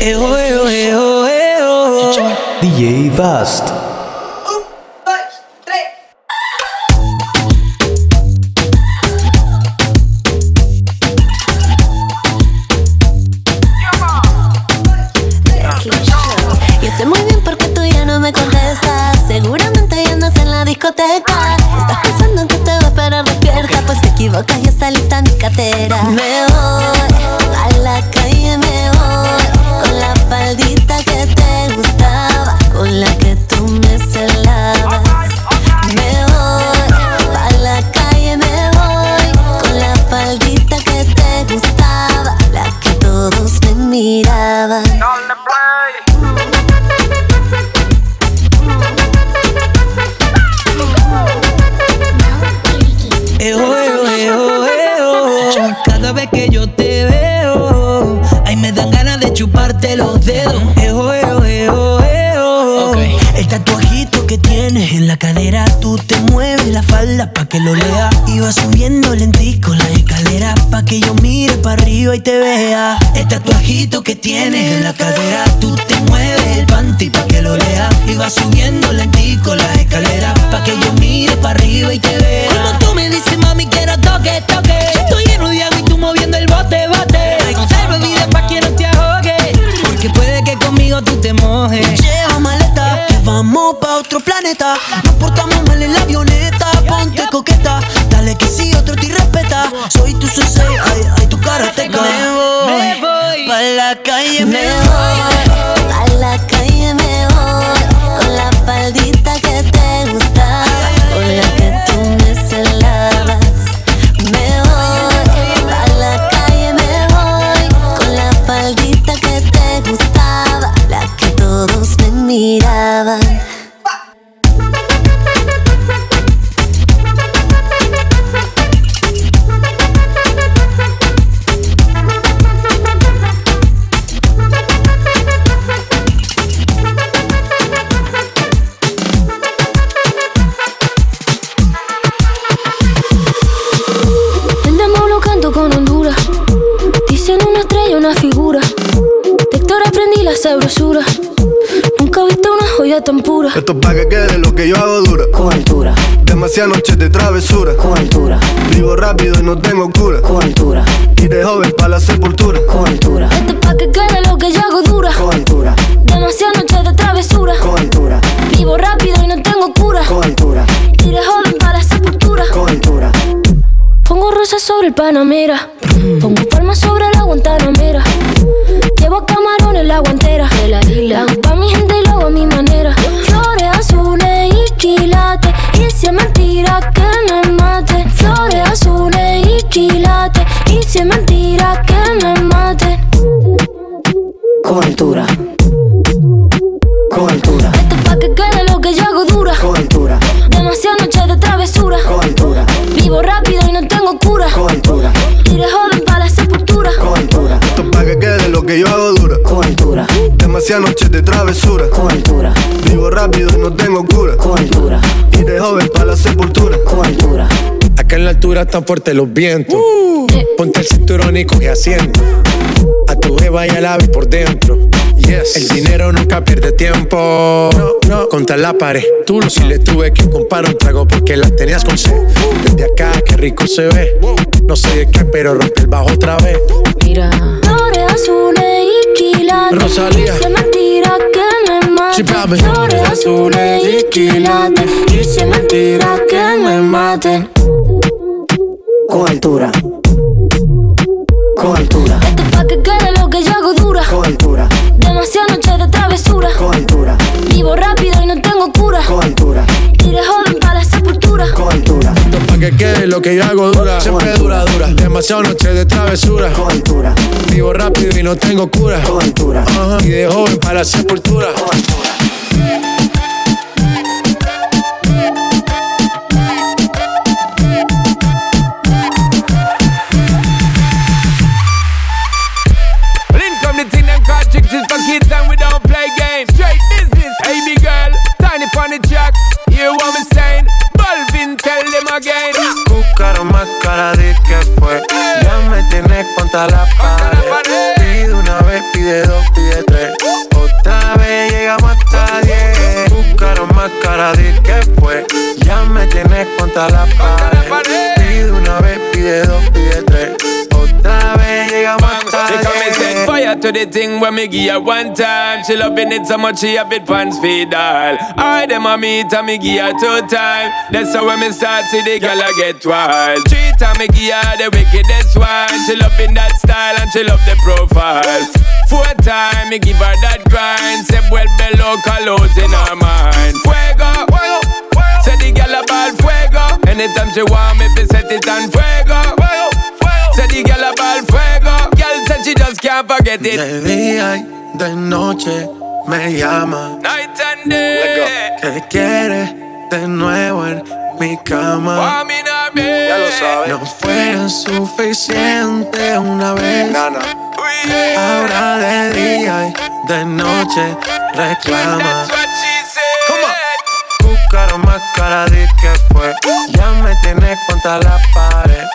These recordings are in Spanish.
Eh oh, eh oh, eh oh, eh oh. DJ Vast. Azules y si es mentira que me mate. Flores azules y quilates. Y si es mentira que me mate. Con altura, con altura, Esto es pa' que quede lo que yo hago dura. con altura, Demasiadas noches de travesura. con altura, Vivo rápido y no tengo cura. con altura, Iré joven para la sepultura. con altura, Esto es pa' que quede lo que yo hago dura. con altura, Demasiadas noches la altura están fuertes los vientos. Ponte el cinturón y coge asiento. A tu jeva y al ave por dentro. Yes. El dinero nunca pierde tiempo. No, no. Contra la pared. Tú no si le tuve que comprar un trago porque la tenías con sed. Desde acá, qué rico se ve. No sé de qué, pero rompe el bajo otra vez. Mira. Flores azules y quilates. Rosalía. Y si es mentira que me mate. Flores azules y quilates. Y mentira que me maten. Con altura, con altura, Esto es pa' que quede lo que yo hago dura. con altura, Demasiadas noches de travesura. con altura, Vivo rápido y no tengo cura. con altura, Iré joven para la sepultura. con altura, Esto es pa' que quede lo que yo hago dura. Siempre dura, dura. Demasiado noche de travesura. con altura, Vivo rápido y no tengo cura. con altura. Y de joven para la sepultura. con altura. on the track, hear what me saying. Balvin, tell them again. Buscaron más cara de que fue. Eh. Ya me tienes contra la pared. Pide una vez, pide dos, pide tres. Otra vez llegamos hasta diez. Buscaron más cara de que fue. Ya me tienes contra la pared. Pide una vez, pide dos, pide tres. Otra vez llegamos hasta They come and set fire to the thing when me give her one time. She loving it so much she have it pants feed all. I them a meet and me give her two time. That's how when me start see the girl I get wild. Three time me give her the wickedest one. She loving that style and she love the profile. Four time me give her that grind. Say well below colors in her mind. Fuego. Say the girl about fuego. Anytime she want me, fi set it on fuego. Say the girl about fuego. Girl said she just can't forget it. De día y de noche me llama. Night and day. Que quiere de nuevo en mi cama. Ya lo sabes. No fue suficiente una vez. Nana. Ahora de día y de noche reclama. Said. Buscaron más cara de que fue. Ya me tienes contra la pared.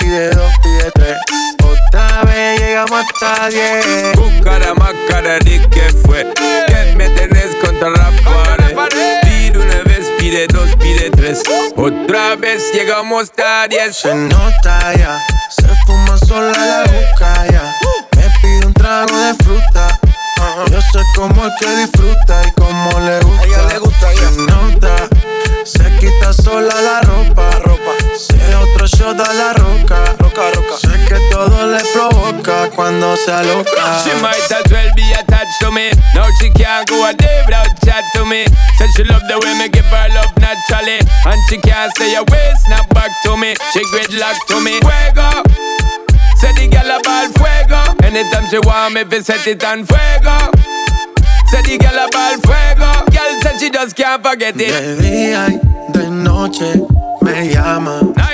Pide dos, pide tres. Otra vez llegamos hasta diez. Buscara más cara de que fue. Que me tenés contra la pared. Pide una vez, pide dos, pide tres. Otra vez llegamos a diez. Se nota ya, se fuma sola la boca ya. Me pide un trago de fruta. Yo sé cómo es que disfruta y cómo le gusta. A ella le gusta, ya. Se nota, se quita sola la ropa. Ropa. Se da otro shot a la roca. Roca, roca. Sé que todo le provoca cuando se aloca. She might as well be attached to me. Now she can't go a day without chat to me. Said she love the way me give her love naturally. And she can't stay away, snap back to me. She gridlock to me. Fuego. Say the girl about fuego. Anytime she want me, fi set it on fuego. Say the girl about fuego. Girl said she just can't forget it. De día y de noche me llama. Night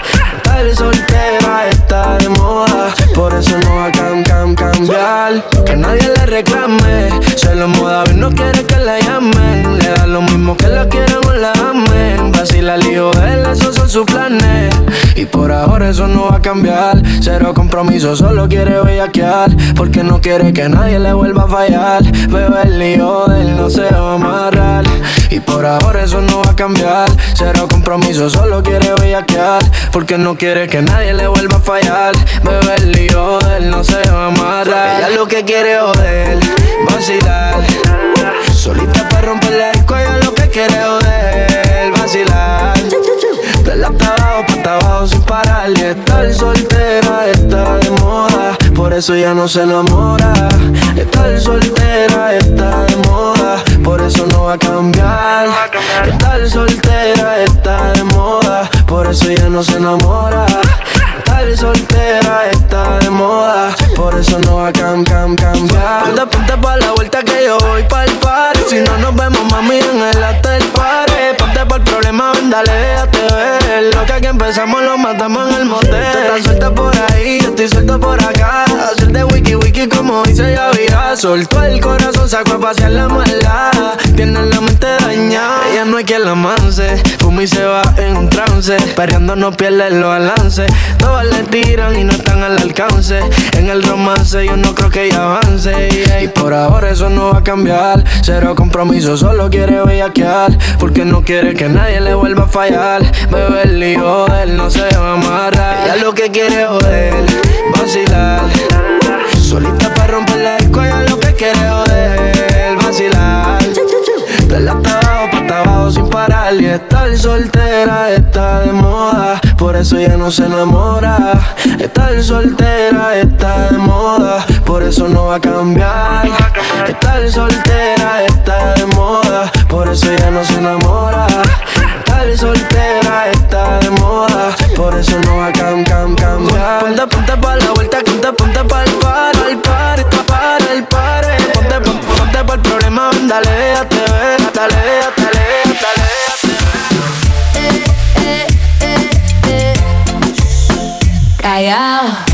Soltera está de moda, por eso no va a cam, cam, cambiar. Que nadie le reclame, se lo moda, no quiere que la llamen. Le da lo mismo que la quieran o la amen. Vacila el hijo de él, esos son sus planes. Y por ahora eso no va a cambiar. Cero compromiso, solo quiere bellaquear. Porque no quiere que nadie le vuelva a fallar. Bebé, el lío de él no se va a amarrar. Y por ahora eso no va a cambiar. Cero compromiso, solo quiere bellaquear. Porque no quiere que nadie le vuelva a fallar. El lío de él no se va a amarrar. Ella lo que quiere joder, vacilar. Solita para romper la disco, ella lo que quiere joder, vacilar. De la abajo, pa' abajo sin parar. Y estar soltera está de moda, por eso ya no se enamora. Estar soltera está de moda, por eso no va a cambiar. Estar soltera está de moda, por eso ya no se enamora. Estar soltera está de moda, por eso no va a cam, cam, cambiar. Ponte, ponte pa' la vuelta que yo voy pa'l party. Si no nos vemos, mami, en el after party. Ponte por el problema, ven, dale, déjate ver. Lo que aquí empezamos lo matamos en el motel. Tú estás suelta por ahí, yo estoy suelto por acá. Hacer de wiki wiki como dice Yavira. Soltó el corazón, sacó a pasear la maldad. Tiene la mente dañada, ella no hay quien la manse. Fuma se va en un trance. Perreando no pierde los balances. Todas le tiran y no están al alcance. En el romance yo no creo que ella avance. Y por ahora eso no va a cambiar. Cero compromiso, solo quiere bellaquear. Porque no que nadie le vuelva a fallar. Lío de él no se va a amarrar. Ella lo que quiere es joder, vacilar. Solita para romper la disco, lo que quiere es joder, vacilar. De la abajo, pa' abajo sin parar Y estar soltera está de moda Por eso ya no se enamora Estar soltera está de moda Por eso no va a cambiar Estar soltera está de moda eso ella no se enamora. Tal soltera está de moda, por eso no va a cam, cam, cambiar. Ponte, ponte pa' la vuelta, ponte, ponte pa' el par, al par, para el par. Eh. Ponte, ponte, ponte pa' el problema, dale, déjate ver, dale, déjate ver. Callao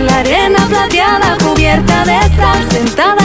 la arena plateada cubierta de sal sentada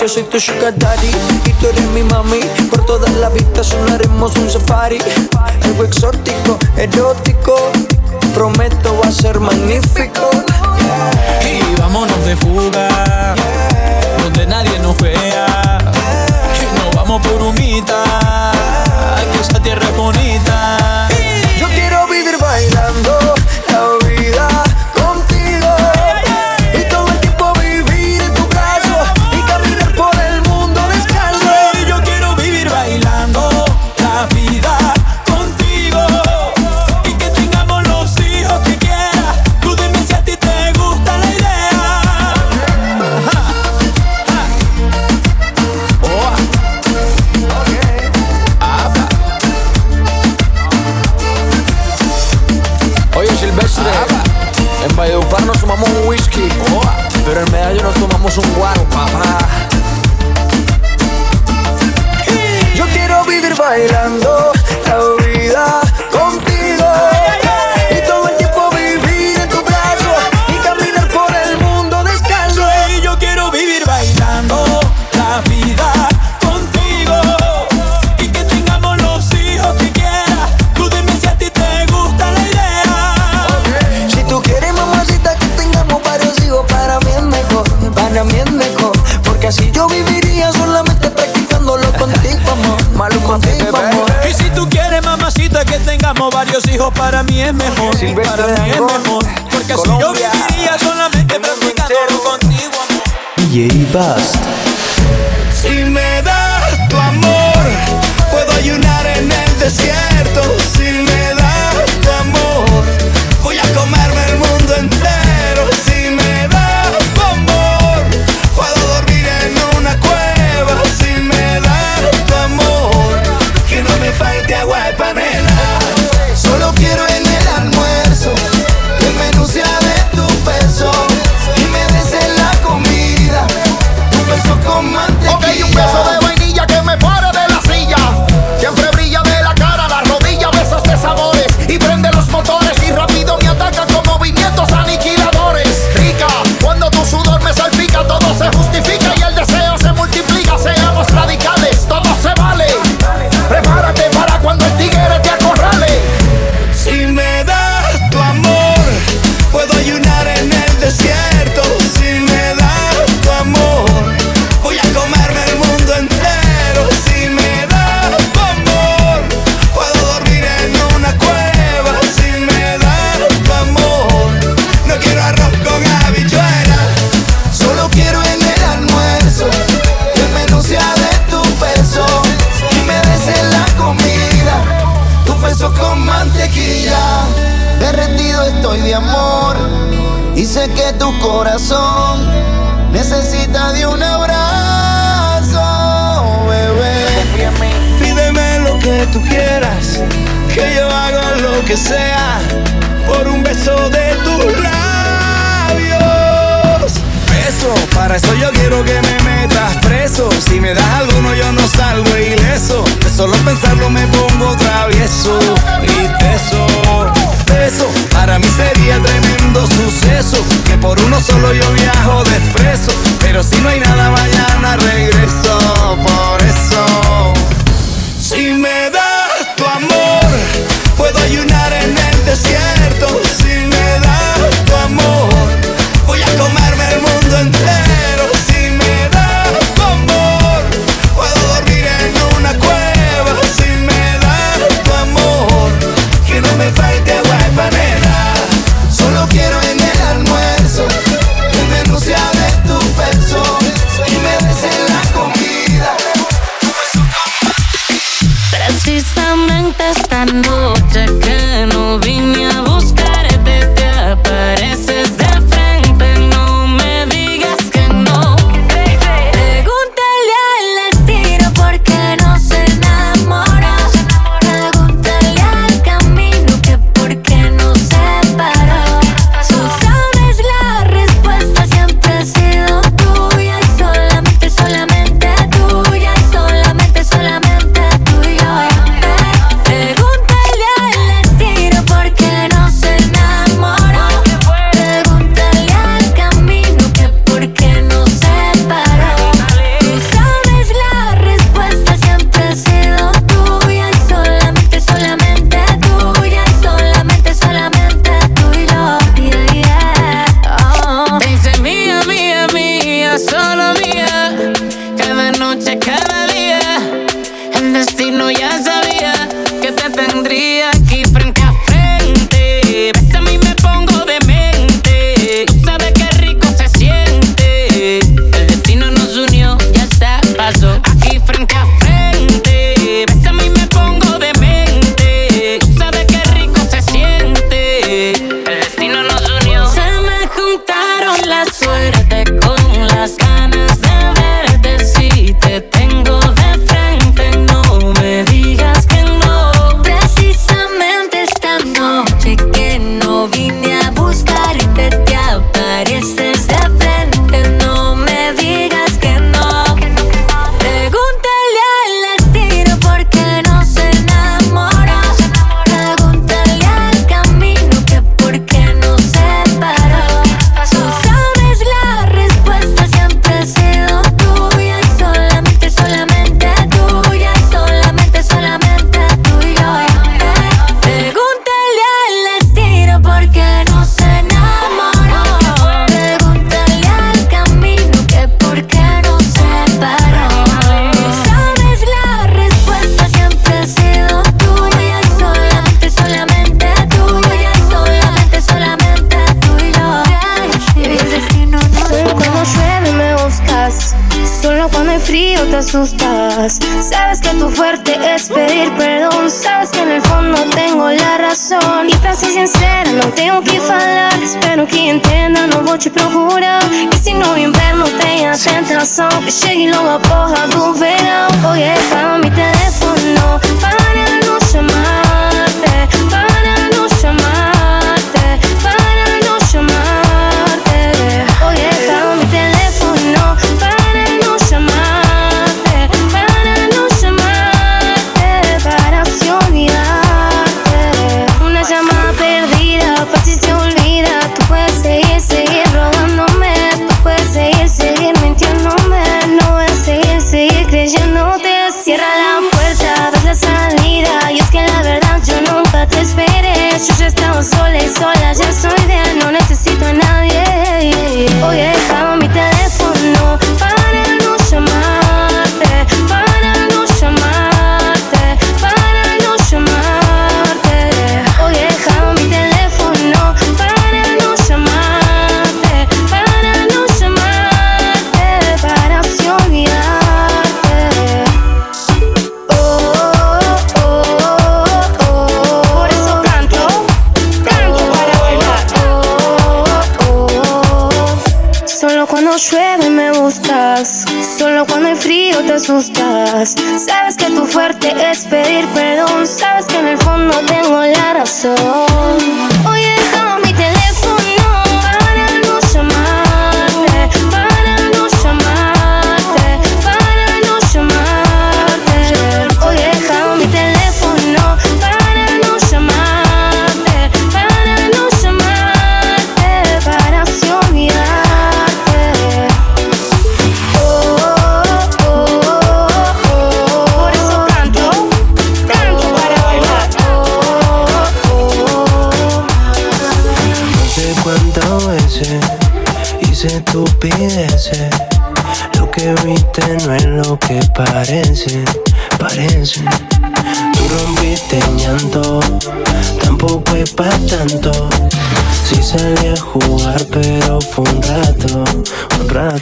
Yo soy tu sugar daddy y tú eres mi mami. Por toda la vista sonaremos un safari. Algo exótico, erótico. Prometo va a ser magnífico. Y vámonos de fuga, donde nadie nos vea. DJ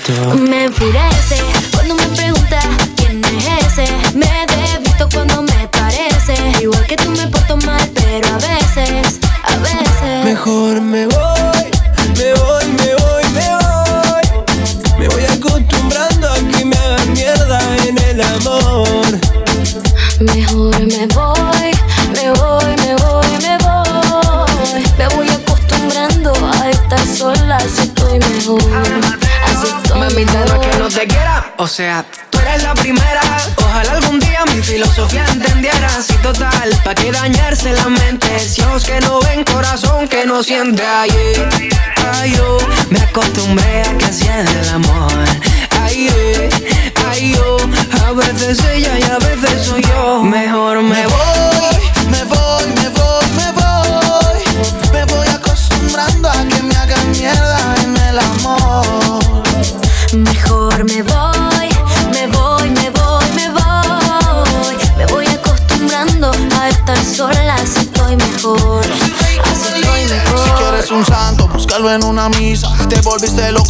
Me enfuré nos yenda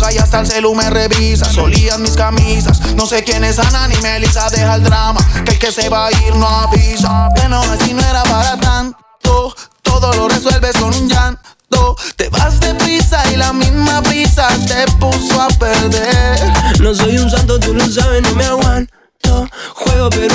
boca y hasta el celu me revisa. Solían mis camisas, no sé quién es Ana ni Melissa. Deja el drama, que el que se va a ir no avisa. Bueno, así no era para tanto. Todo lo resuelves con un llanto. Te vas de prisa y la misma prisa te puso a perder. No soy un santo, tú lo sabes, no me aguanto. Juego, pero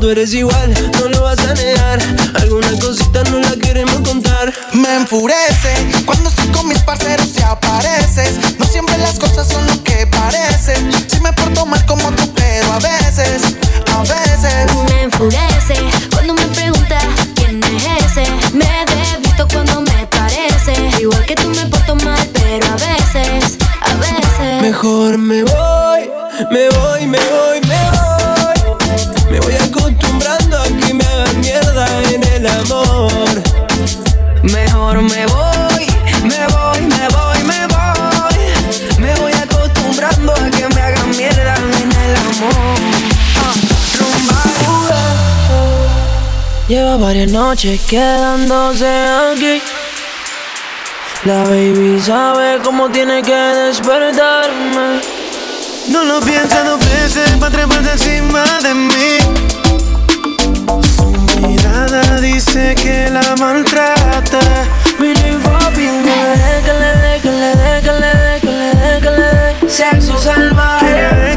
tú eres igual, no lo vas a negar. Algunas cositas no las queremos contar. Me enfurece cuando estoy con mis parceros y apareces. No siempre las cosas son lo que parecen. Si me porto mal como tú, pero a veces, a veces. Me enfurece cuando me preguntas quién es ese. Me visto cuando me parece. Igual que tú me porto mal, pero a veces, a veces. Mejor me voy, me voy, me voy. Mejor me voy, me voy, me voy, me voy. Me voy acostumbrando a que me hagan mierda en el amor. Uh, Lleva varias noches quedándose aquí. La baby sabe cómo tiene que despertarme. No lo piensa dos veces para treparse encima de mí dé, que le dé, que le dé. Sexo salvaje.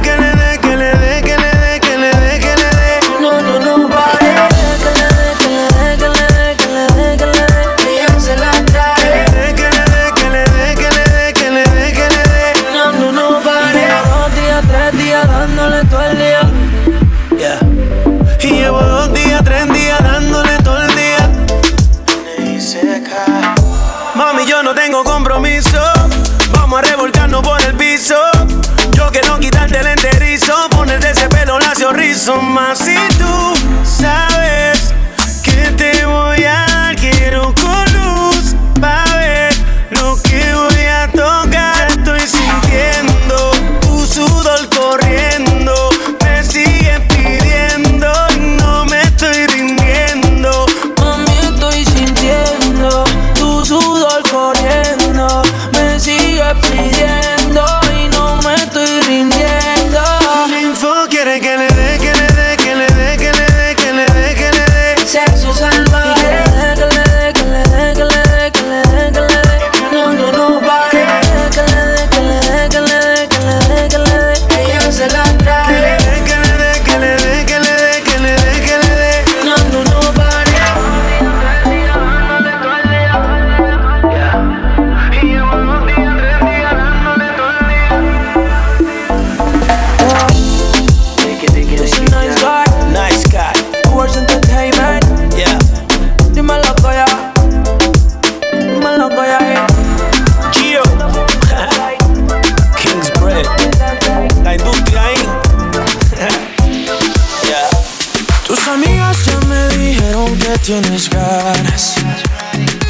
Tienes ganas.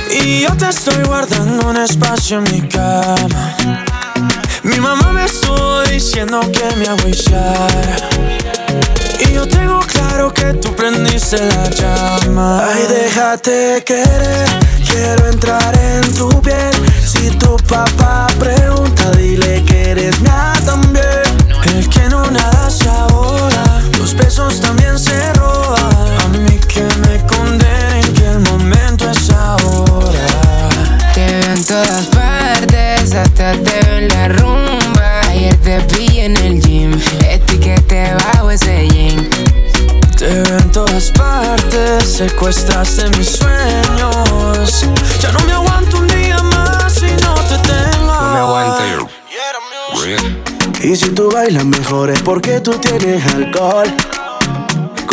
Y yo te estoy guardando un espacio en mi cama. Mi mamá me estuvo diciendo que me agüillara. Y yo tengo claro que tú prendiste la llama. Ay, déjate querer, quiero entrar en tu piel. Si tu papá pregunta, dile que eres mía también. El que no nada se ahoga, los besos también se roban. Todas partes, hasta te veo en la rumba. Ayer te vi en el gym, etiquete bajo ese jean. Te veo en todas partes, secuestraste mis sueños. Ya no me aguanto un día más si no te tengo. No me aguanta yo. Y si tú bailas mejor es porque tú tienes alcohol.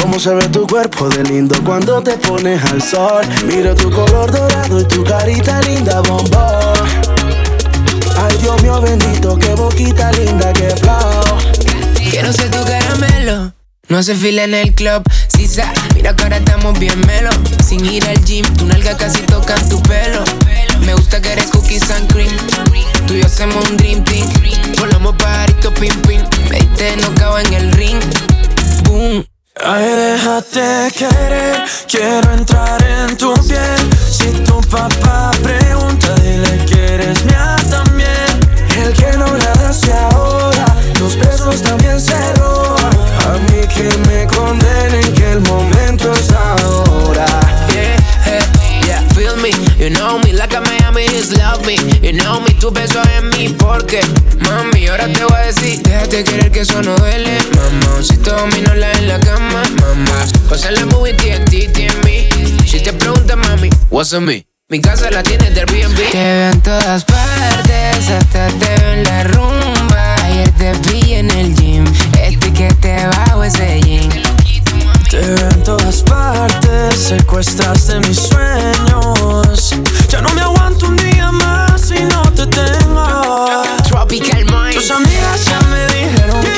Cómo se ve tu cuerpo de lindo cuando te pones al sol. Miro tu color dorado y tu carita linda, bombón. Ay, Dios mío bendito, qué boquita linda, qué flow. Quiero ser tu caramelo. No hace fila en el club, sisa. Mira que ahora estamos bien melo. Sin ir al gym, tu nalga casi toca tu pelo. Me gusta que eres cookies and cream. Tú y yo hacemos un dream team. Volamos pajarito pim pim. Me diste no en el ring. Boom. Ay, déjate querer, quiero entrar en tu piel. Si tu papá pregunta, dile que eres mía también. El que no nada se ahoga, los besos también se roban. A mí que me condenen, que el momento es ahora. Yeah, eh, yeah, feel me. You know me like a Miami is love me. You know me, tu beso en mí porque, mami, ahora te voy a decir, déjate querer que eso no duele, mamá. Si te domino la en la cama, mamá. Pasa la movie TNT mí. Si te preguntas, mami, what's on me? Mi casa la tienes del Airbnb. Te veo en todas partes, hasta te veo en la rumba. Ayer te vi en el gym, etiquete bajo ese jean. Te veo en todas partes, secuestraste mis sueños. Ya no me aguanto un día más si no te tengo. Tropical Mind. Tus amigas ya me dijeron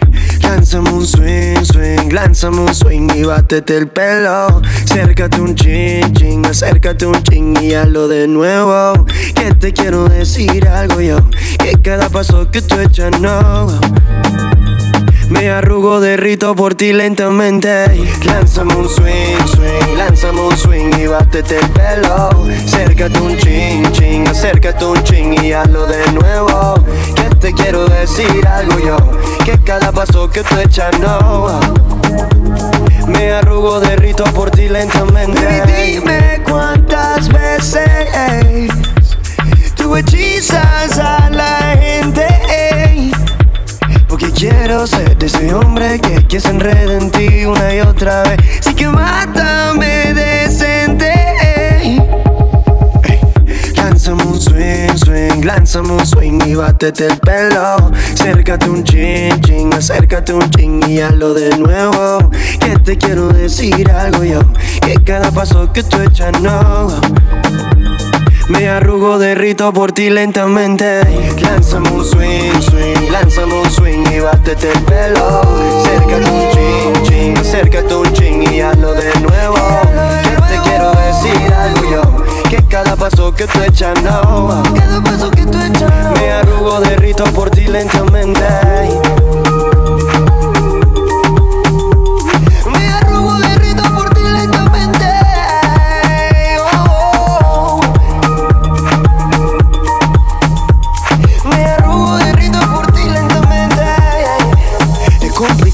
Lánzame un swing, swing, lánzame un swing y bátete el pelo. Acércate un ching, ching, acércate un ching y hazlo de nuevo. Que te quiero decir algo yo, que cada paso que tú echas no. Me arrugo, derrito por ti lentamente. Lánzame un swing, swing, lánzame un swing y bátete el pelo. Acércate un ching, ching, acércate un ching y hazlo de nuevo. Que te quiero decir algo yo, que cada paso que tú echas no. Me arrugo, derrito por ti lentamente. Y dime cuántas veces tú hechizas a la gente. ey. Quiero ser de ese hombre que, que se enreda en ti una y otra vez. Así que mátame decente. Lánzame un swing, swing, lánzame un swing y bátete el pelo. Acércate un ching, ching, acércate un ching y hazlo de nuevo. Que te quiero decir algo yo, que cada paso que tú echas no. Me arrugo, derrito por ti lentamente. Lánzame un swing, swing, lánzame un swing y bátete el pelo. Acércate un ching, ching, acércate un ching y hazlo de nuevo. Que te quiero decir algo yo, que cada paso que tú echas no. Cada paso que tú echas Me arrugo, derrito por ti lentamente.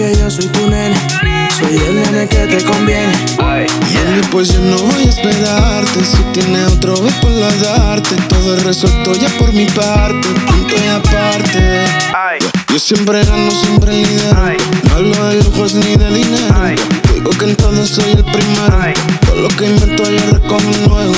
que yo soy tu nene. Soy el nene que te conviene. Mami, pues yo no voy a esperarte. Si tienes otro, ve por la darte. Todo es resuelto ya por mi parte. Punto y aparte. Yo siempre gano, siempre lidero. No hablo de lujos ni de dinero. Digo que en todo soy el primero. Todo lo que invento yo recojo luego.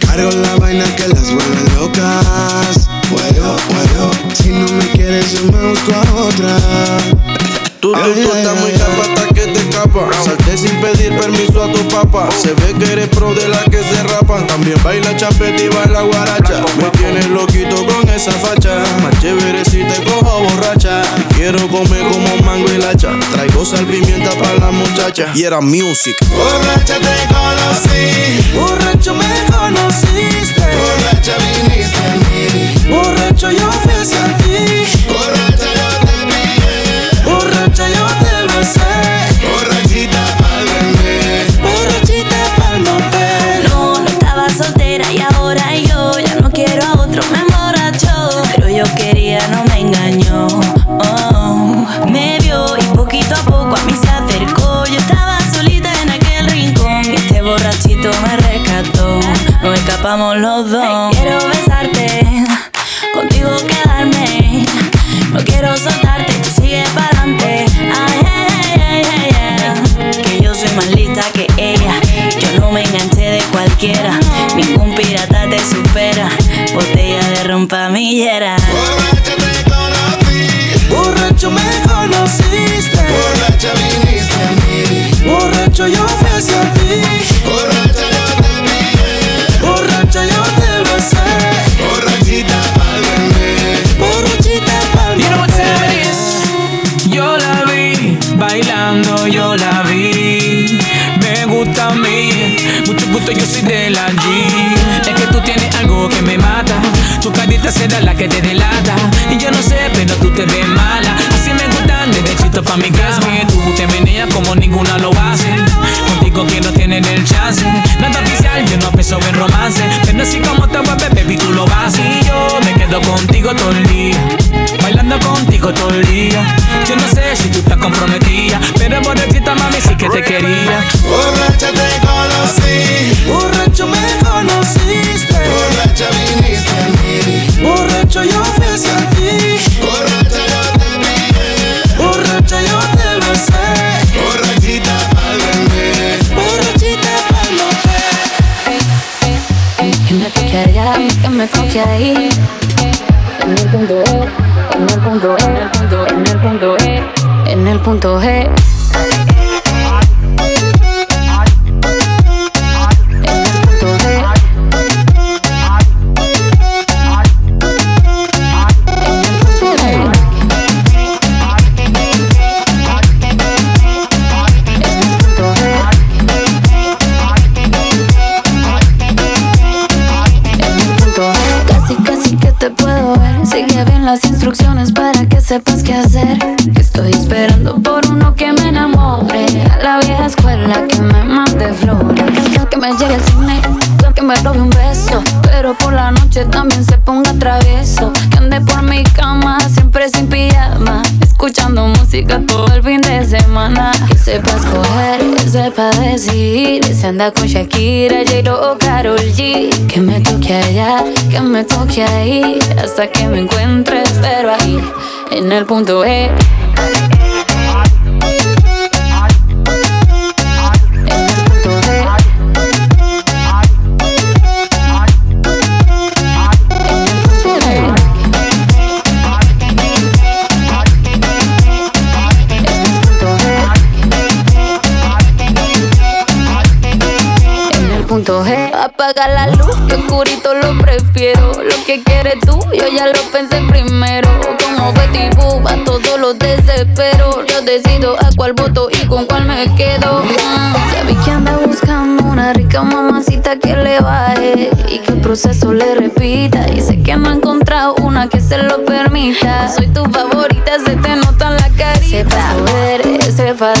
Cargo la vaina que las vuelve locas. Juego, juego. Si no me quieres, yo me busco a otra. Tú, tú, tú estás muy capa hasta que te escapa. Salté sin pedir permiso a tu papá. Se ve que eres pro de la que se rapan. También baila champeta y baila guaracha. Me tienes loquito con esa facha. Más chévere si te cojo borracha. Y quiero comer como mango y lacha. Traigo sal pimienta para la muchacha. Y era music. Borracha te conocí, Borracho me conociste. Punto E.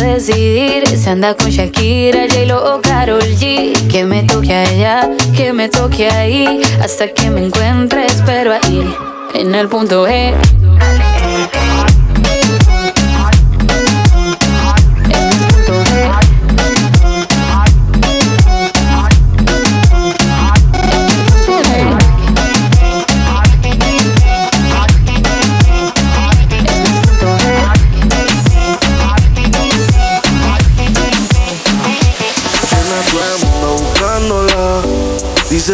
decidir. Se anda con Shakira, J-Lo o Karol G. Que me toque allá, que me toque ahí. Hasta que me encuentres, pero ahí, en el punto E.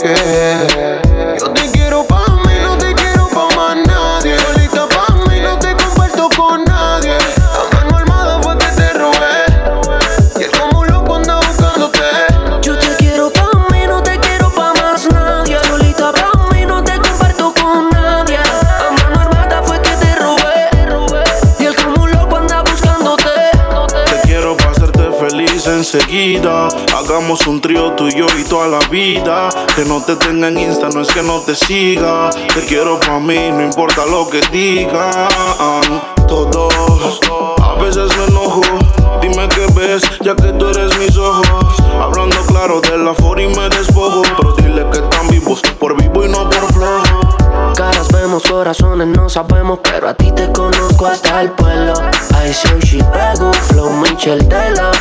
yo te quiero pa' mí, no te quiero pa' más nadie. Solita pa' mí, no te comparto con nadie. A mano armada fue que te robé. Y él como loco anda buscándote. Yo te quiero pa' mí, no te quiero pa' más nadie. Solita pa' mí, no te comparto con nadie. A mano armada fue que te robé. Y él como loco anda buscándote. Te quiero pa' hacerte feliz enseguida. Hagamos un trío tú y y toda la vida. Que no te tenga en Insta, no es que no te siga. Te quiero pa' mí, no importa lo que digan. Todos, a veces me enojo. Dime qué ves, ya que tú eres mis ojos. Hablando claro de la for y me despojo. Pero dile que están vivos, por vivo y no por flojo. Caras vemos, corazones no sabemos, pero a ti te conozco hasta el pueblo. I say she pego, flow Michel Tela.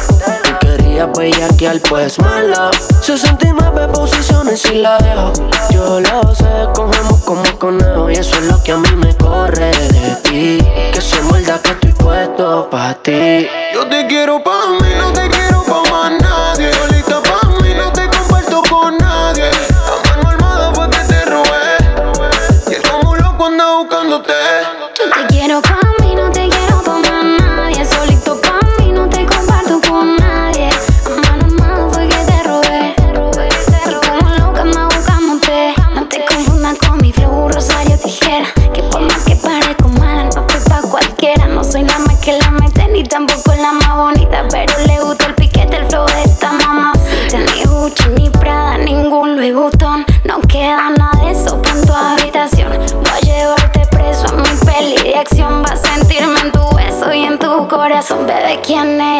Querías bellaquear, pues mala. 69 posiciones y la dejo. Yo lo sé, cogemos como conejo y eso es lo que a mí me corre de ti. Que se muerda que estoy puesto pa' ti. Yo te quiero pa' mí, no te quiero pa' más nadie. Solita pa' mí, no te comparto con nadie. A mano armada fue que te robé. Y él como un loco anda buscándote. Yo te quiero pa' mí, tu corazón. Bebé, ¿quién era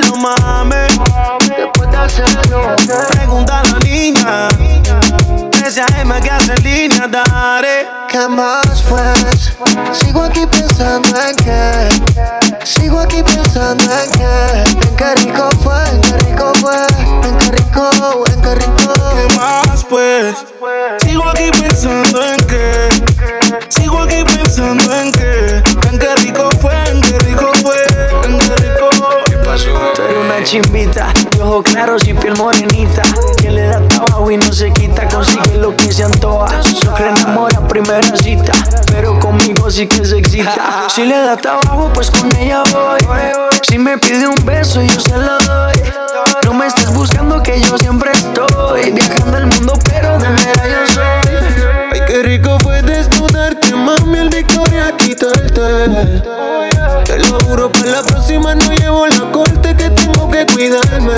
hacerlo, Después de hacerlo Pregunta a la niña ese AM que hace línea, daré. ¿Qué más pues? Sigo aquí pensando en qué. Sigo aquí pensando en qué. En qué rico fue, en qué rico fue. En qué rico, en qué rico. ¿Qué más pues? Sigo aquí pensando en qué. Sigo aquí pensando en qué. En qué rico fue, en qué rico Tú una chimbita, de ojos claros y piel morenita. Que le da trabajo y no se quita, consigue lo que se antoja. No cree enamora a primera cita, pero conmigo sí que se excita. Si le da trabajo, pues con ella voy. Si me pide un beso, yo se lo doy. No me estés buscando que yo siempre estoy viajando el mundo, pero de mera yo soy. Qué rico fue desnudarte, mami, el Victoria quitarte. Te lo juro, para la próxima no llevo la corte que tengo que cuidarme.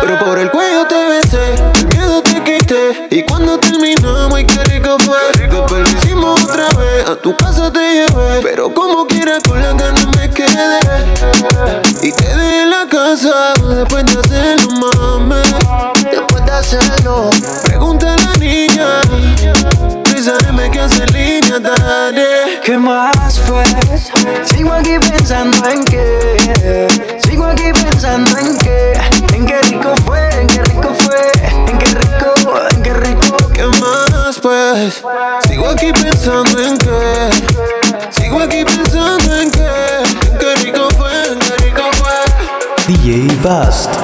Pero por el cuello te besé, el miedo te quité. Y cuando terminamos, ay, qué rico fue. Después lo hicimos otra vez, a tu casa te llevé. Pero como quiera, con las ganas me quedé. Y te dejé en la casa después de hacerlo, mami. De hacerlo. Pregunta a la niña. Dísame que hace línea, dale. ¿Qué más pues? Sigo aquí pensando en qué. Sigo aquí pensando en qué. En qué rico fue, en qué rico fue. En qué rico, en qué rico. ¿Qué más pues? Sigo aquí pensando en qué. Sigo aquí pensando en qué. En qué rico fue, en qué rico fue. DJ Bast.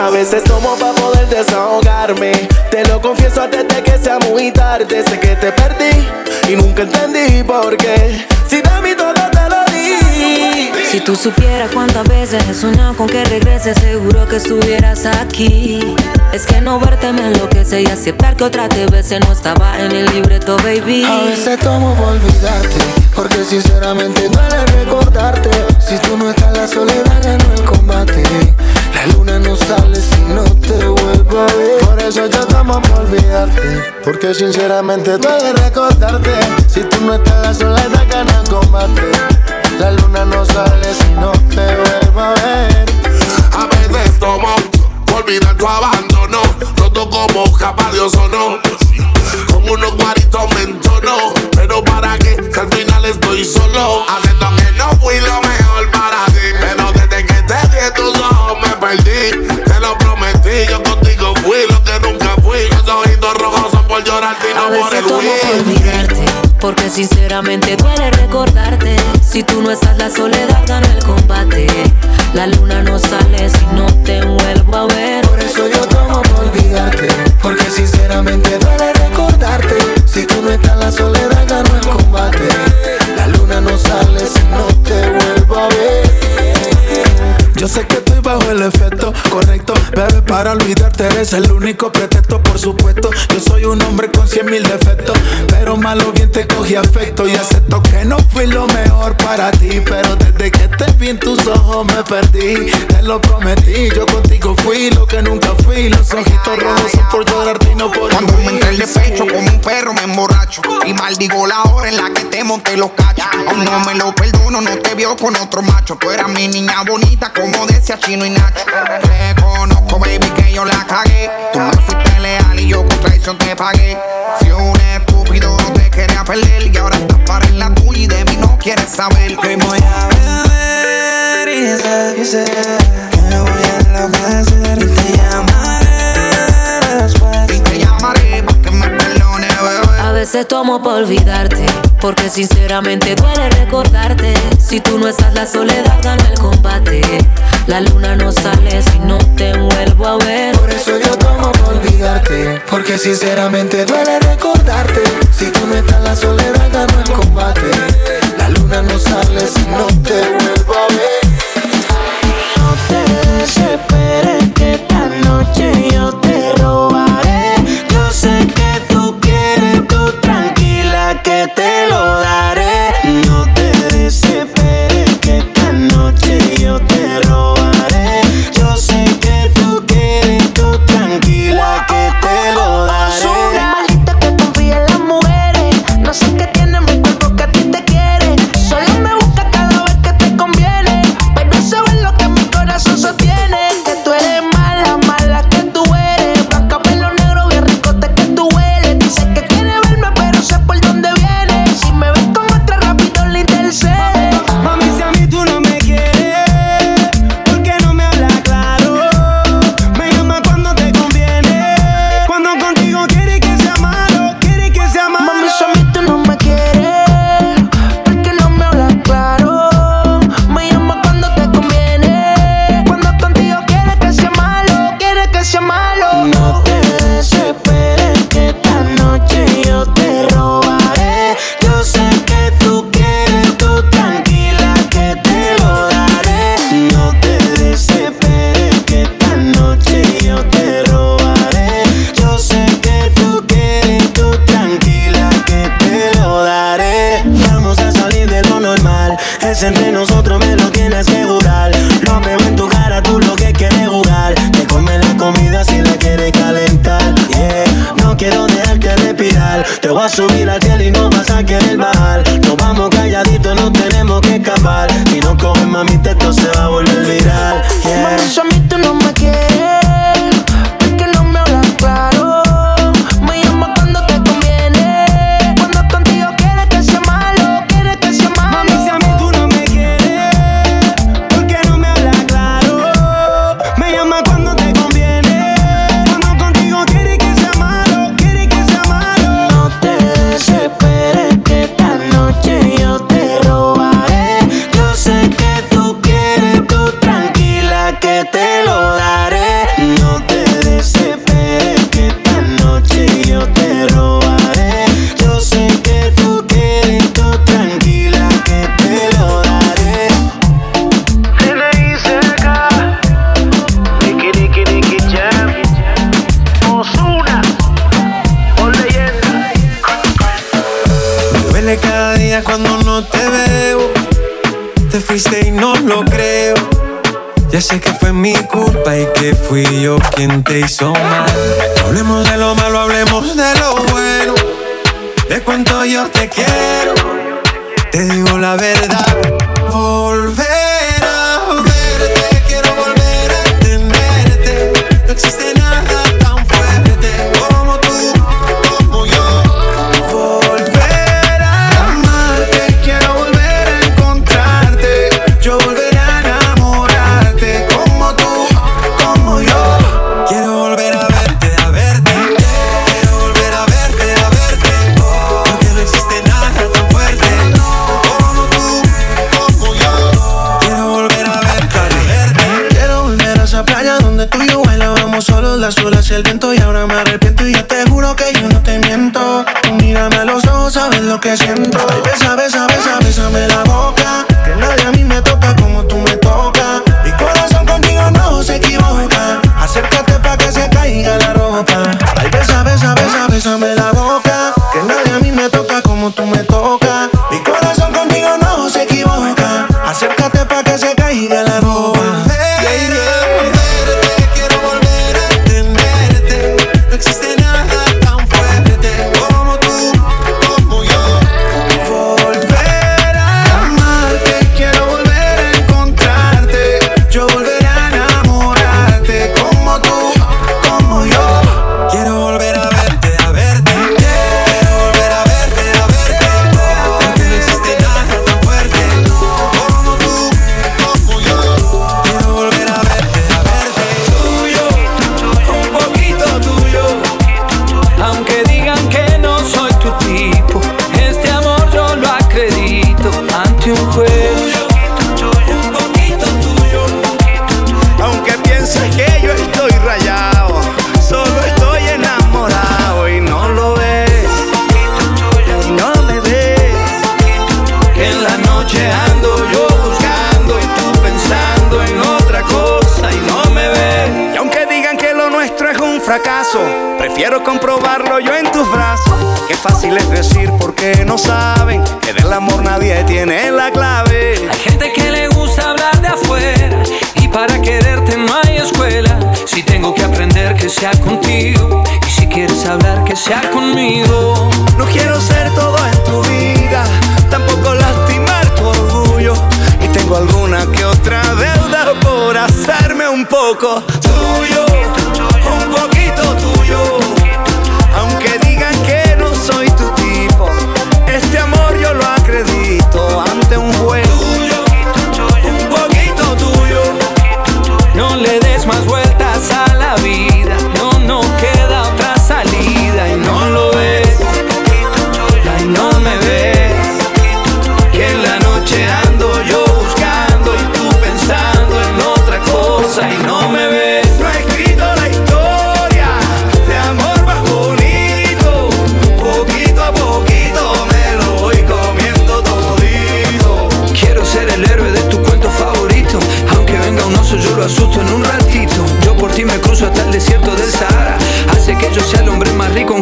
A veces tomo para poder desahogarme. Te lo confieso antes de que sea muy tarde. Sé que te perdí y nunca entendí por qué. Si de mí todo te lo di. Si tú supieras cuántas veces he soñado con que regreses, seguro que estuvieras aquí. Es que no verte me enloquece y aceptar que otra te bese no estaba en el libreto, baby. A veces tomo por olvidarte, porque sinceramente duele recordarte. Si tú no estás, la soledad ganó el combate. La luna no sale si no te vuelvo a ver. Por eso yo tomo por olvidarte, porque sinceramente duele recordarte. Si tú no estás, la soledad gana el combate. La luna no sale si no te vuelvo a ver. A veces tomo por olvidar tu abandono. Roto como capa de ozono. Con unos guaritos mentales. solo, haciendo que no fui lo mejor para ti. Me perdí. Te lo prometí, yo contigo fui lo que nunca fui. Los ojitos rojos son por llorar y no A por veces el tomo por win. olvidarte, porque sinceramente duele recordarte. Si tú no estás, la soledad gana el combate. La luna no sale si no te vuelvo a ver. Por eso yo tomo por olvidarte Porque sinceramente duele recordarte para olvidarte eres el único pretexto, por supuesto. Yo soy un hombre con cien mil defectos, pero malo bien te cogí afecto y acepto que no fui lo mejor para ti, pero desde que te vi en tus ojos me perdí. Te lo prometí, yo contigo fui lo que nunca fui. Los ojitos rojos son por llorarte y no por Cuando me entré el pecho como un perro me emborracho Y maldigo la hora en la que te monté los cachos Aún no me lo perdono, no te vio con otro macho Tú eras mi niña bonita como decía Chino y Nacho Baby que yo la cagué. Tú me fuiste leal y yo con traición te pagué. Fui un estúpido, no te quería perder. Y ahora estás para en la tuya y de mí no quieres saber. Hoy voy a beber y sé, y sé que me voy a enloquecer y te llamaré después. Y te llamaré pa' que me perdone, bebé. A veces tomo por olvidarte, porque sinceramente duele recordarte. Si tú no estás, la soledad gana el combate. La luna no sale si no te vuelvo a ver. Por eso yo tomo por olvidarte Porque sinceramente duele recordarte Si tú no estás la soledad ganó el combate La luna no sale si no te vuelvo a ver No te desesperes que esta noche yo te robaré. Yo sé que tú quieres, tú tranquila que te lo daré. que sea contigo. Y si quieres hablar, que sea conmigo. No quiero ser todo en tu vida, tampoco lastimar tu orgullo. Y tengo alguna que otra deuda por hacerme un poco tuyo, un poquito tuyo. Aunque digan que no soy tu tipo, este amor yo lo acredito.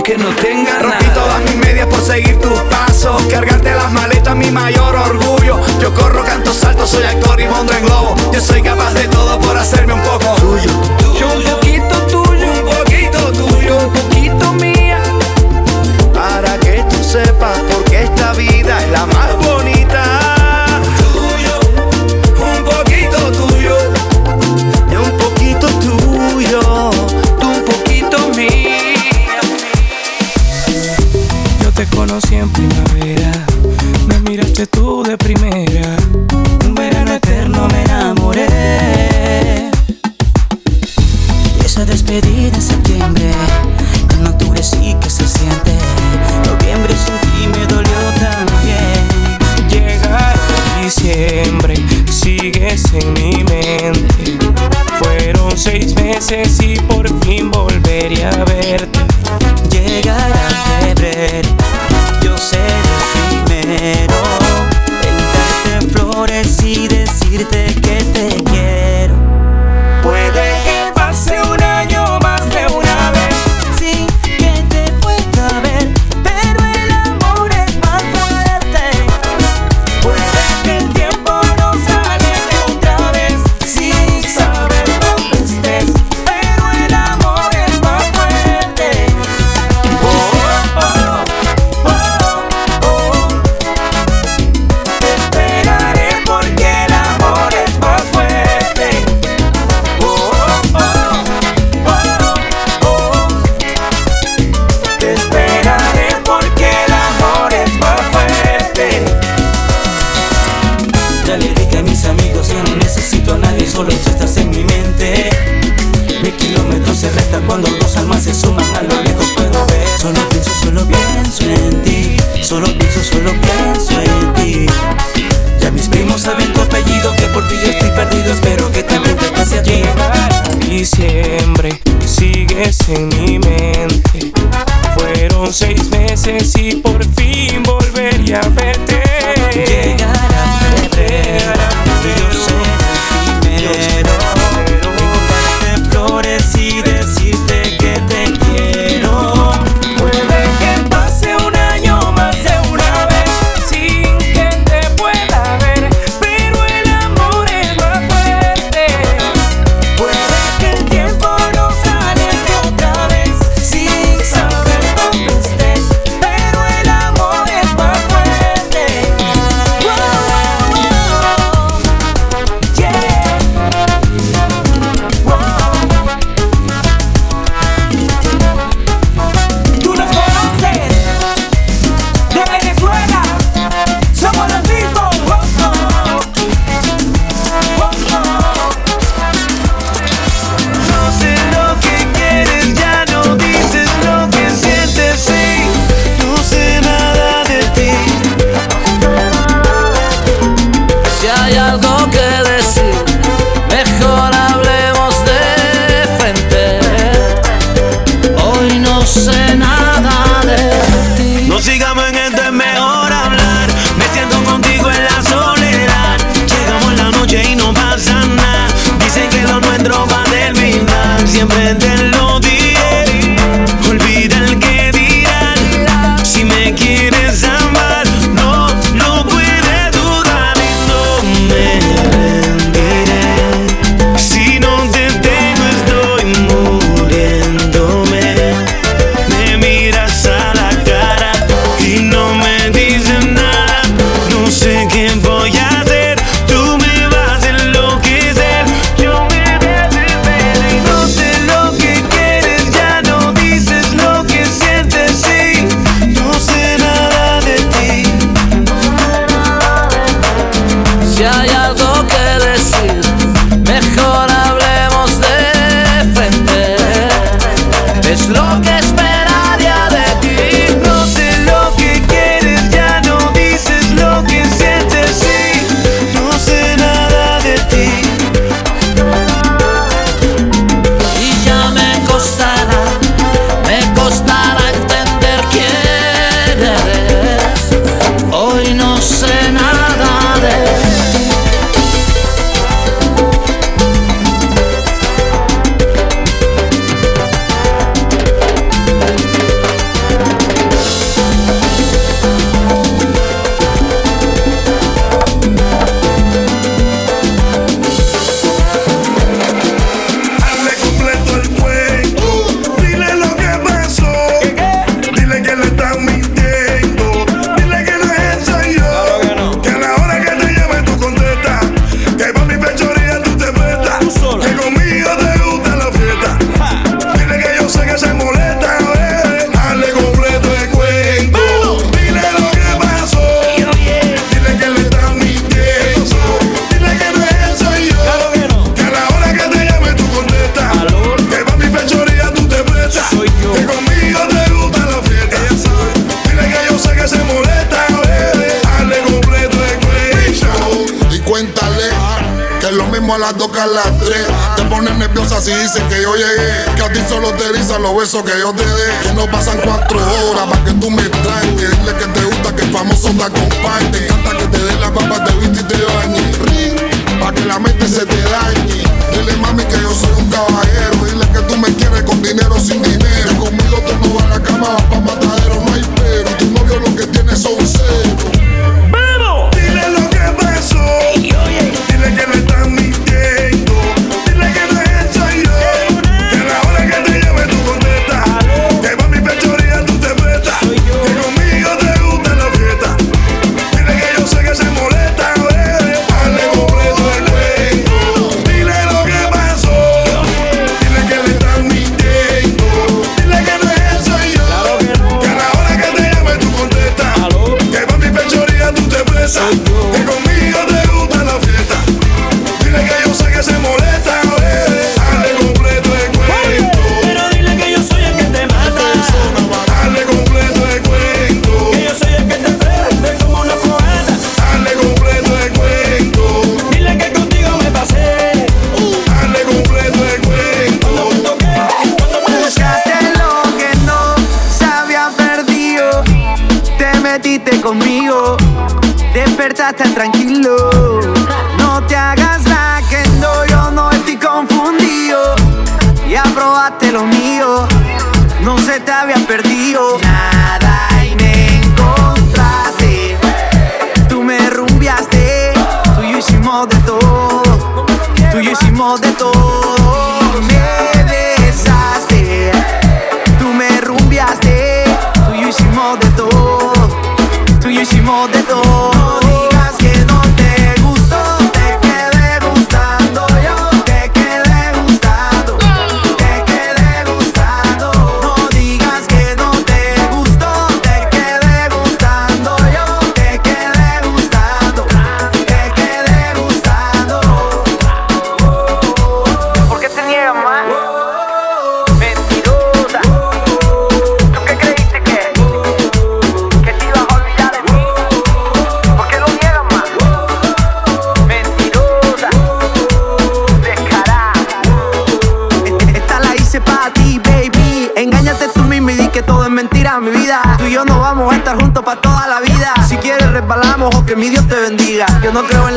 aunque no tenga Rompí todas mis medias por seguir tus pasos. Cargarte las maletas, mi mayor orgullo. Yo corro, canto, salto, soy actor y bondra en globo. Yo soy capaz de todo por hacerme un poco tuyo. Besos que yo te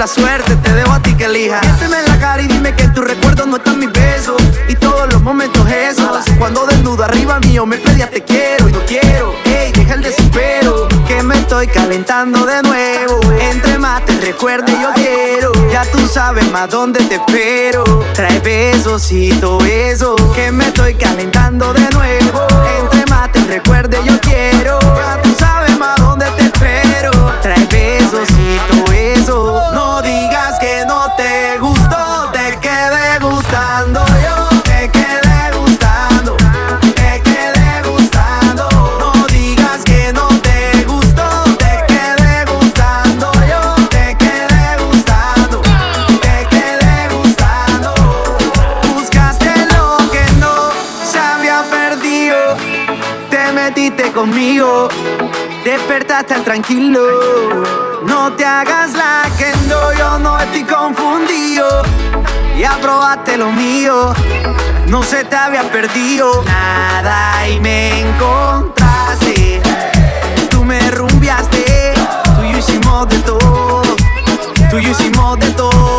suerte, te debo a ti que elija. Méteme en la cara y dime que en tus recuerdos no están mis besos. Y todos los momentos esos. Cuando desnudo arriba mío me pedías te quiero y no quiero. Ey, deja el desespero, que me estoy calentando de nuevo. Entre más te recuerde yo quiero. Ya tú sabes más dónde te espero. Trae besos y besosito, eso, que me estoy calentando de nuevo. tranquilo. No te hagas la que no, yo no estoy confundido. Ya probaste lo mío, no se te había perdido nada y me encontraste. Tú me rumbiaste, tú y yo hicimos de todo, tú y yo hicimos de todo.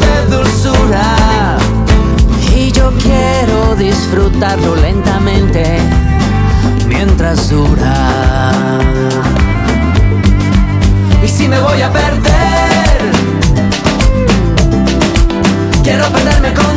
y yo quiero disfrutarlo lentamente mientras dura. Y si me voy a perder, quiero perderme con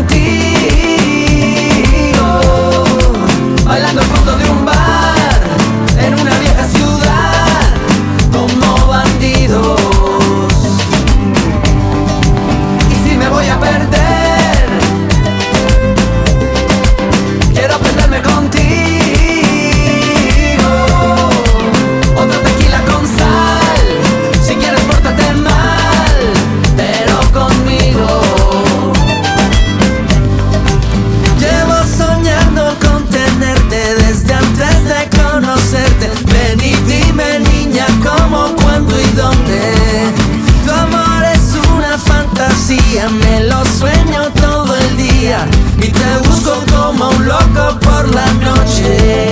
noche.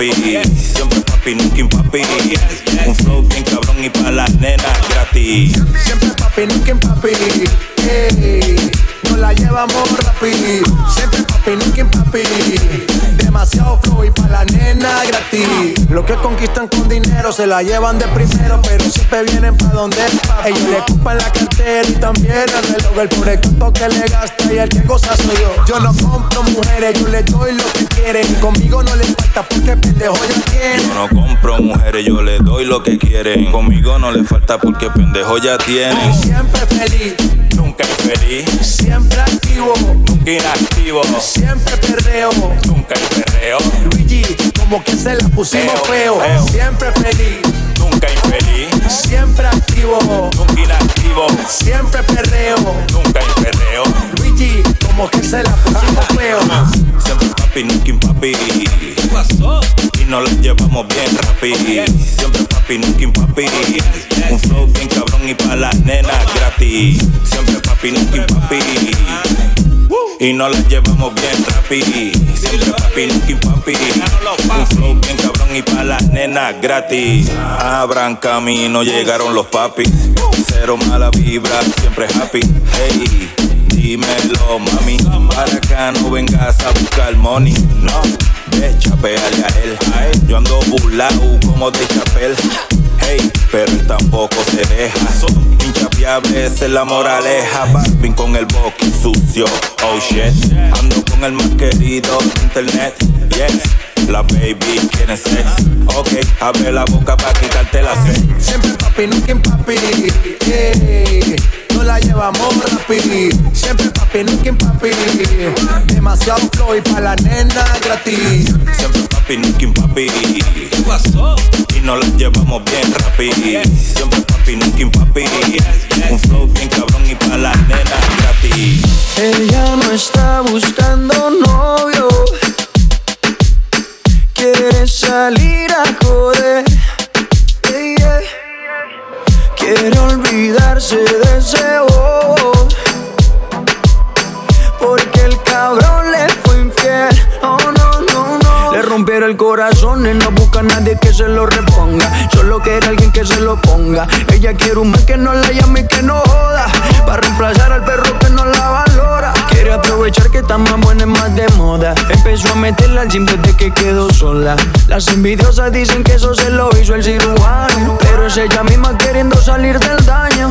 Rapi. Siempre papi, nunca papi. Un flow bien cabrón y pa' las nenas gratis. Siempre papi, nunca papi. Ey, nos la llevamos rápido. Siempre papi, nunca papi. Demasiado flow y pa' la nena gratis. Lo que conquistan con dinero se la llevan de primero, pero siempre vienen pa' donde es papi. Ellos le ocupan la cartera y también el reloj. El pobre que le gasta y el que goza soy yo. Yo no compro mujeres, yo le doy lo que quieren. Conmigo no le falta porque pendejo ya tiene. Yo no compro mujeres, yo le doy lo que quieren. Conmigo no le falta porque pendejo ya tienen. Siempre feliz, Nunca infeliz, siempre activo, nunca inactivo. siempre perreo. Nunca perreo, Luigi, como que se la pusimos Eo, feo. eo. Siempre feliz, nunca infeliz, siempre activo, nunca inactivo. siempre perreo. Nunca hay perreo, Luigi, como que se la pusimos feo. siempre papi, nunca papi. ¿Qué pasó? Y nos la llevamos bien rapi. Siempre papi, nunca papi. Un flow bien cabrón y pa' las nenas gratis. Siempre papi, nunca papi. Y nos la llevamos bien rapi. Siempre papi, nunca papi. Un flow bien cabrón y pa' las nenas gratis. Abran camino, llegaron los papis. Cero mala vibra, siempre happy. Hey. Dímelo, mami, para acá no vengas a buscar money, no, ve chapearle a él. Yo ando burlao como de chapel, pero él tampoco se deja. Inchapeable es la moraleja, Barbie con el boqui sucio, oh shit. Ando con el más querido internet, yes. La baby quiere sex, ok, abre la boca para quitarte la sed. Siempre papi, nunca papi. Ey, no la llevamos rápido. Siempre papi, nunca papi. Demasiado flow y pa' la nena gratis. Siempre papi, nunca papi. ¿Qué pasó? Y nos la llevamos bien rápido. Siempre papi, nunca papi. Un flow bien cabrón y pa' las nenas gratis. Ella no está buscando novio. Quiere salir a joder. Yeah, yeah. Quiere olvidarse de ese bobo. Porque el cabrón le fue infiel. Oh no, no, no. Le rompieron el corazón y no busca a nadie que se lo reponga. Solo quiere alguien que se lo ponga. Ella quiere un man que no la llame y que no joda. Para reemplazar al perro que no la valora. Quiere aprovechar que está más buena y más de moda. Empezó a meterla al gym desde que quedó sola. Las envidiosas dicen que eso se lo hizo el cirujano. Pero es ella misma queriendo salir del daño.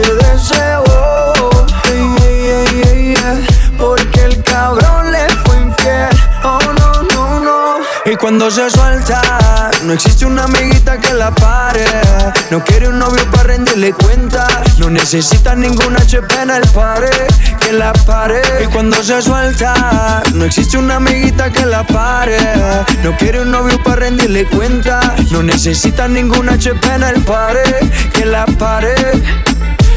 ese yeah. Porque el cabrón le fue infiel. Oh no, no, no. Y cuando se suelta, no existe una amiguita que la pare. No quiere un novio para rendirle cuenta. No necesita ninguna HP en el pare, que la pare. Y cuando se suelta, no existe una amiguita que la pare. No quiere un novio para rendirle cuenta. No necesita ninguna HP en el pare, que la pare.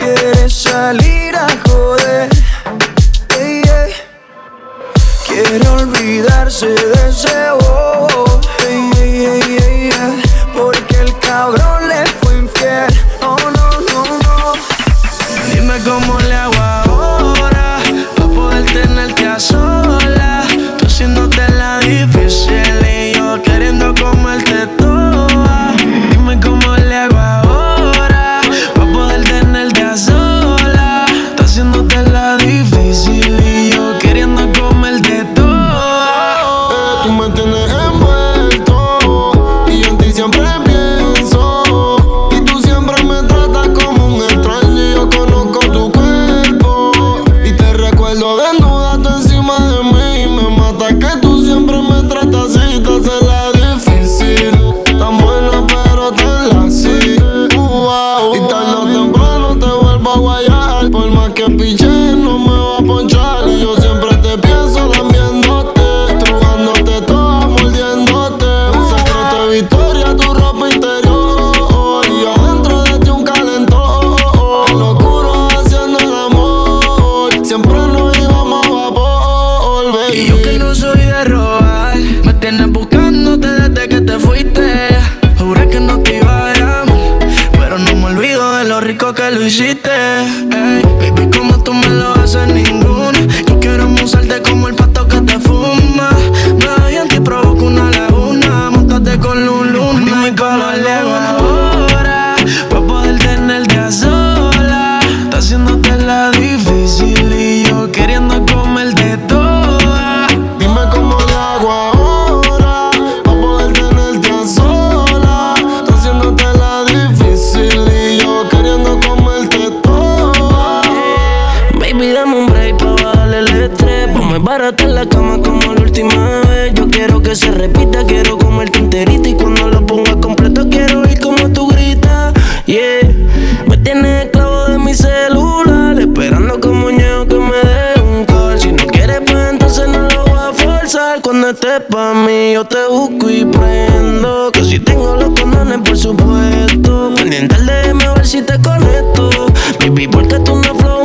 quiere salir a joder. Ey, ey. Quiere olvidarse de ese barata en la cama como la última vez. Yo quiero que se repita, quiero comerte enterita Y cuando lo ponga completo quiero oír como tú gritas. Yeah, me tienes esclavo de mi celular Esperando como muñeco que me dé un call. Si no quieres pues entonces no lo voy a forzar. Cuando estés pa' mí yo te busco y prendo. Que si tengo los condones por supuesto. Pendiente al DM a ver si te conecto. Baby, porque tú no flow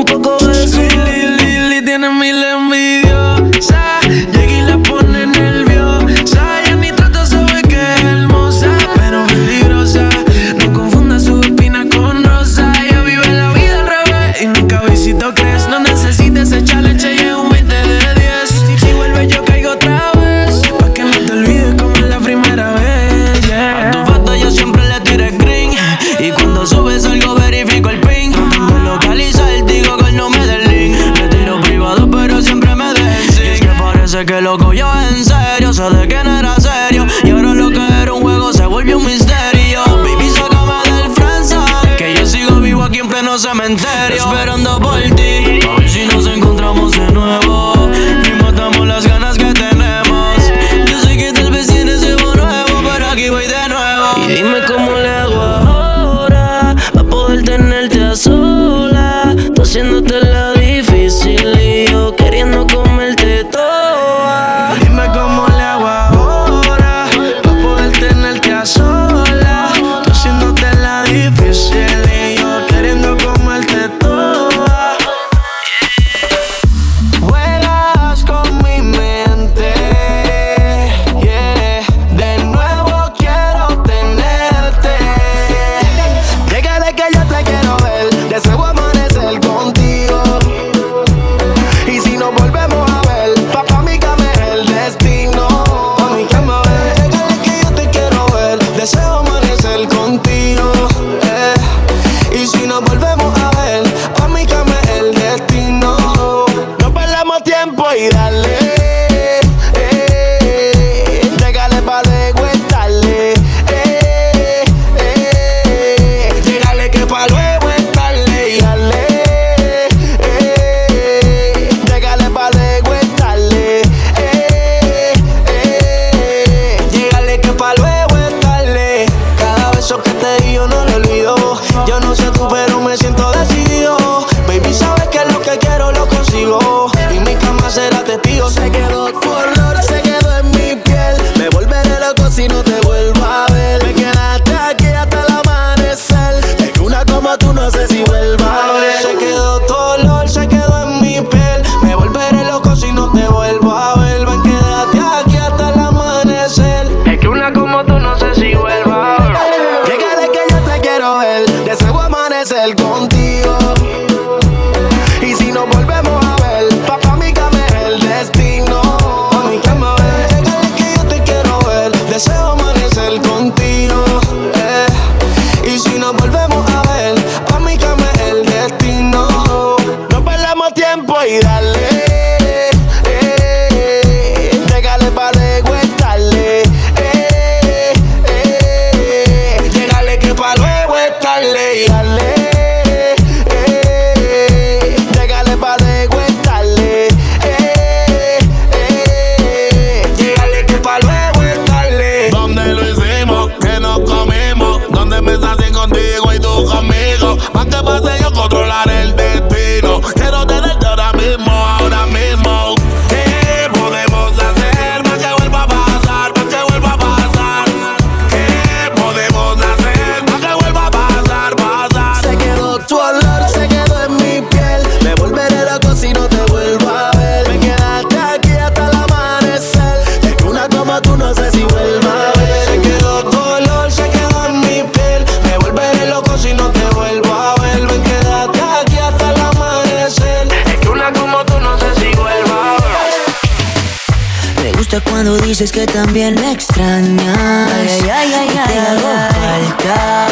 dices que también me extrañas. Ay, ay, ay, Y ay, te ay, hago ay. falta.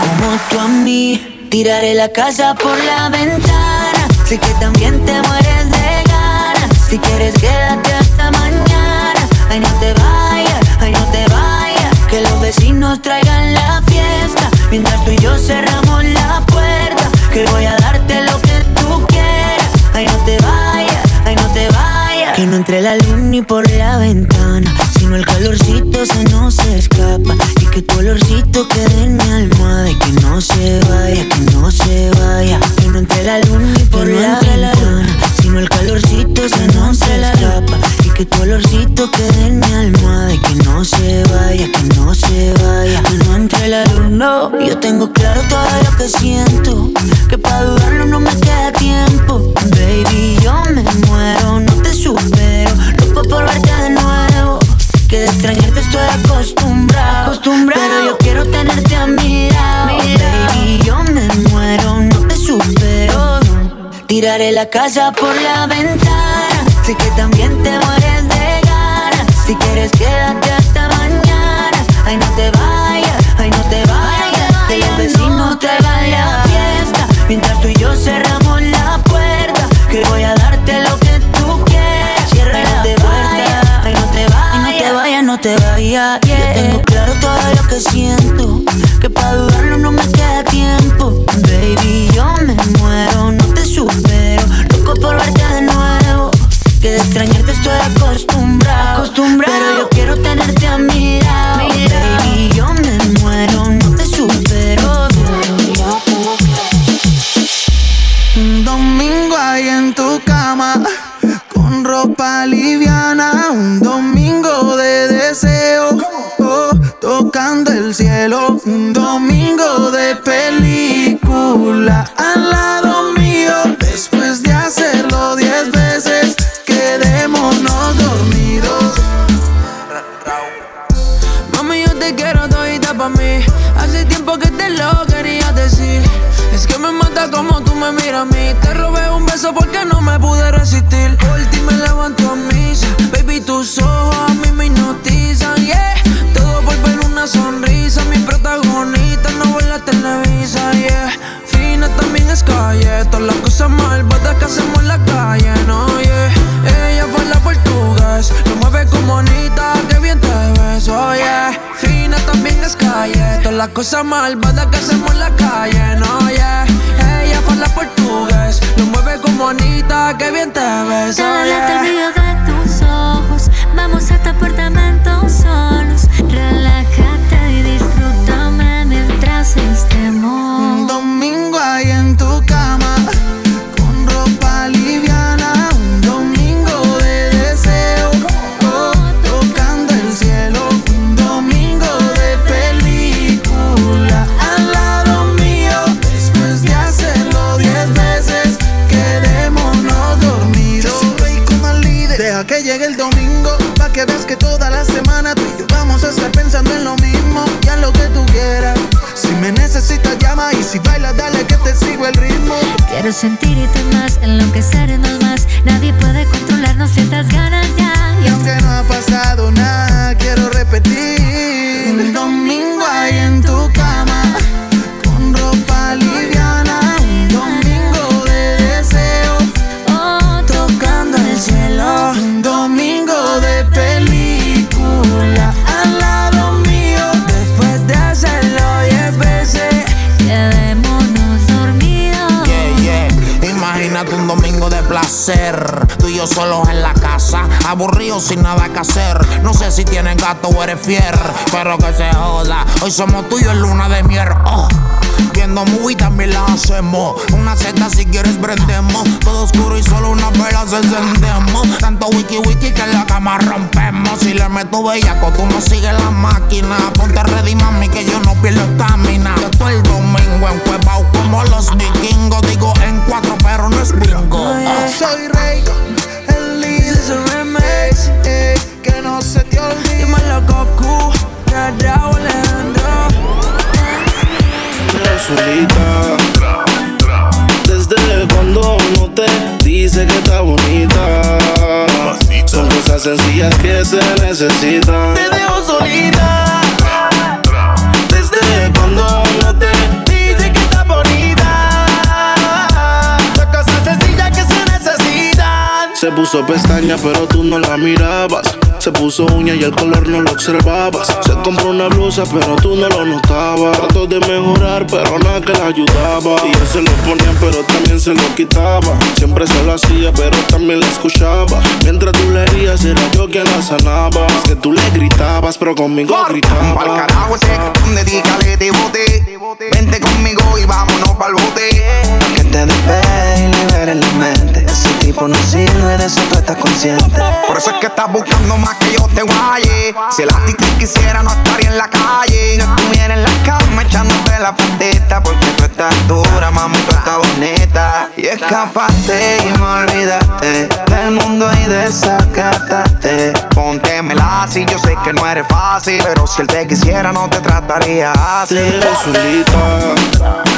Como tú a mí. Tiraré la casa por la ventana. Sé que también te mueres de ganas. Si quieres, quédate hasta mañana. Ay, no te vayas, ay, no te vayas. Que los vecinos traigan la fiesta. Mientras tú y yo cerramos la puerta. Que voy a darte lo que Que no entre la luz ni por la ventana. Sino el calorcito se nos escapa. Y que tu olorcito quede en mi almohada. Y que no se vaya, que no se vaya. Que no entre la luz ni por la ventana. Sino el calorcito se nos escapa. Y que tu olorcito quede en mi almohada. Y que no se vaya, que no se vaya. Que no entre la luz, no. Yo tengo claro todo lo que siento. Que para dudarlo no me queda tiempo. Baby, yo me muero, no te supero. Loco por verte de nuevo. Que de extrañarte estoy acostumbrado. Pero yo quiero tenerte a mi lado. Baby, yo me muero, no te supero. Tiraré la casa por la ventana. Sé que también te mueres de. Si quieres, quédate hasta mañana. Ay, no te vayas, ay, no te vayas. Que los vecinos traigan la fiesta. Mientras tú y yo cerramos la puerta. Que voy a darte lo que tú quieras. Cierra la puerta. Ay, no te vayas, no te vayas, no te vayas. Yo tengo claro todo lo que siento. Que para dudarlo no me queda tiempo. Sencillas que se necesitan. Te dejo solita. Desde cuando uno te Dice que está bonita. Son cosas sencillas que se necesitan. Se puso pestaña, pero tú no la mirabas. Se puso uña y el color no lo observabas. Se compró una blusa, pero tú no lo notabas. Trató de mejorar, pero nada que la ayudaba. Y él se lo ponía, pero también se lo quitaba. Siempre se lo hacía, pero también la escuchaba. Mientras tú le herías, era yo quien la sanaba. Es que tú le gritabas, pero conmigo Pa'l gritaba. carajo ese dedícale de bote. Vente conmigo y vámonos pa'l bote. Que te despegue y libere la mente. Tipo no sirve, de eso tú estás consciente. Por eso es que estás buscando más que yo te guaye. Si el ti quisiera, no estaría en la calle. Yo estuviera en la cama echándote la patita Porque tú estás dura, mami, tú estás bonita Y escapaste y me olvidaste Del mundo y desacataste Póntemela si yo sé que no eres fácil. Pero si él te quisiera, no te trataría así. Te solita.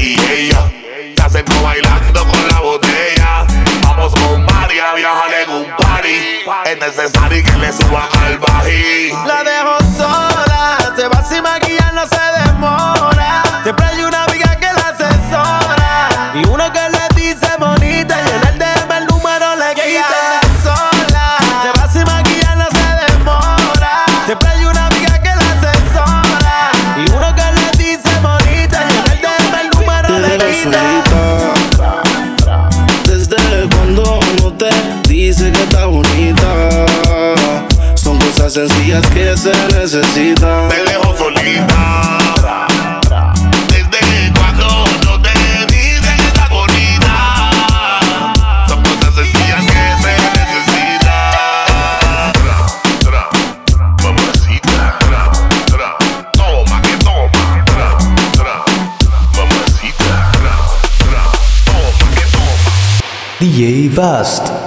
y ella se acercó bailando con la botella. Vamos con María viajar en un party. Es necesario que le suban al bají. La dejo sola, se va sin maquillar, no se demora. Cosas sencillas que se necesitan. Te dejo solita. DJ Vast.